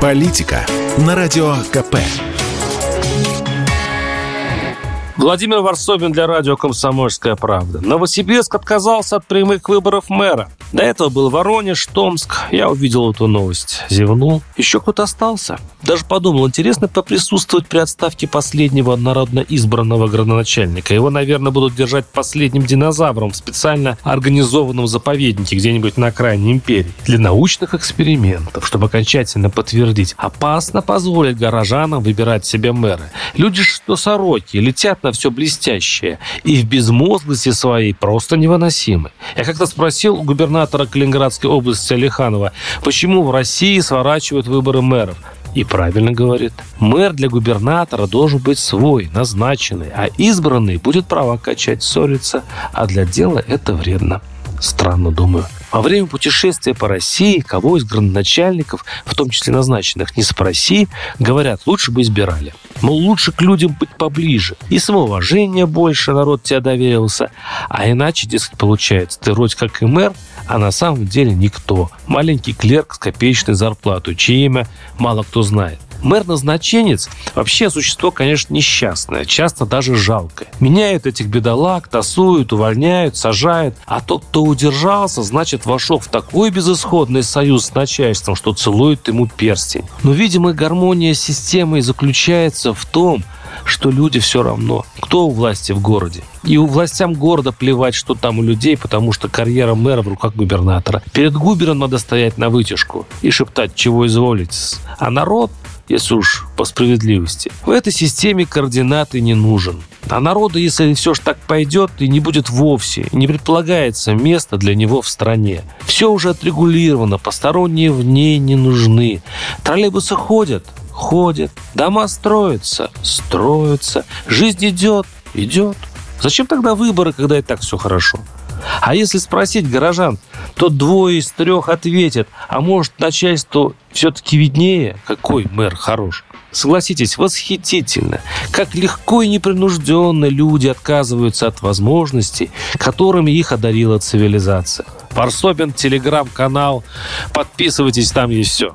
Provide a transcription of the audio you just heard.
Политика на Радио КП. Владимир Варсобин для радио «Комсомольская правда». Новосибирск отказался от прямых выборов мэра. До этого был Воронеж, Томск. Я увидел эту новость. Зевнул. Еще кто-то остался. Даже подумал, интересно поприсутствовать при отставке последнего народно избранного градоначальника. Его, наверное, будут держать последним динозавром в специально организованном заповеднике где-нибудь на окраине империи. Для научных экспериментов, чтобы окончательно подтвердить, опасно позволить горожанам выбирать себе мэра. Люди, что сороки, летят на все блестящее и в безмозглости своей просто невыносимы. Я как-то спросил у губернатора губернатора Калининградской области Алиханова, почему в России сворачивают выборы мэров. И правильно говорит. Мэр для губернатора должен быть свой, назначенный, а избранный будет права качать, ссориться, а для дела это вредно. Странно, думаю. Во время путешествия по России кого из градоначальников, в том числе назначенных, не спроси, говорят, лучше бы избирали. Мол, лучше к людям быть поближе. И самоуважение больше, народ тебя доверился. А иначе, дескать, получается, ты вроде как и мэр, а на самом деле никто. Маленький клерк с копеечной зарплатой, чье имя мало кто знает. Мэр-назначенец вообще существо, конечно, несчастное, часто даже жалкое. Меняют этих бедолаг, тасуют, увольняют, сажают. А тот, кто удержался, значит, вошел в такой безысходный союз с начальством, что целует ему перстень. Но, видимо, гармония системы заключается в том, что люди все равно, кто у власти в городе. И у властям города плевать, что там у людей, потому что карьера мэра в руках губернатора. Перед губером надо стоять на вытяжку и шептать, чего изволите. А народ если уж по справедливости. В этой системе координаты не нужен. А народу, если все ж так пойдет, и не будет вовсе, не предполагается место для него в стране. Все уже отрегулировано, посторонние в ней не нужны. Троллейбусы ходят, ходят, дома строятся, строятся, жизнь идет, идет. Зачем тогда выборы, когда и так все хорошо? А если спросить горожан, то двое из трех ответят, а может начальству все-таки виднее, какой мэр хорош. Согласитесь, восхитительно, как легко и непринужденно люди отказываются от возможностей, которыми их одарила цивилизация. Парсобин, телеграм-канал. Подписывайтесь, там есть все.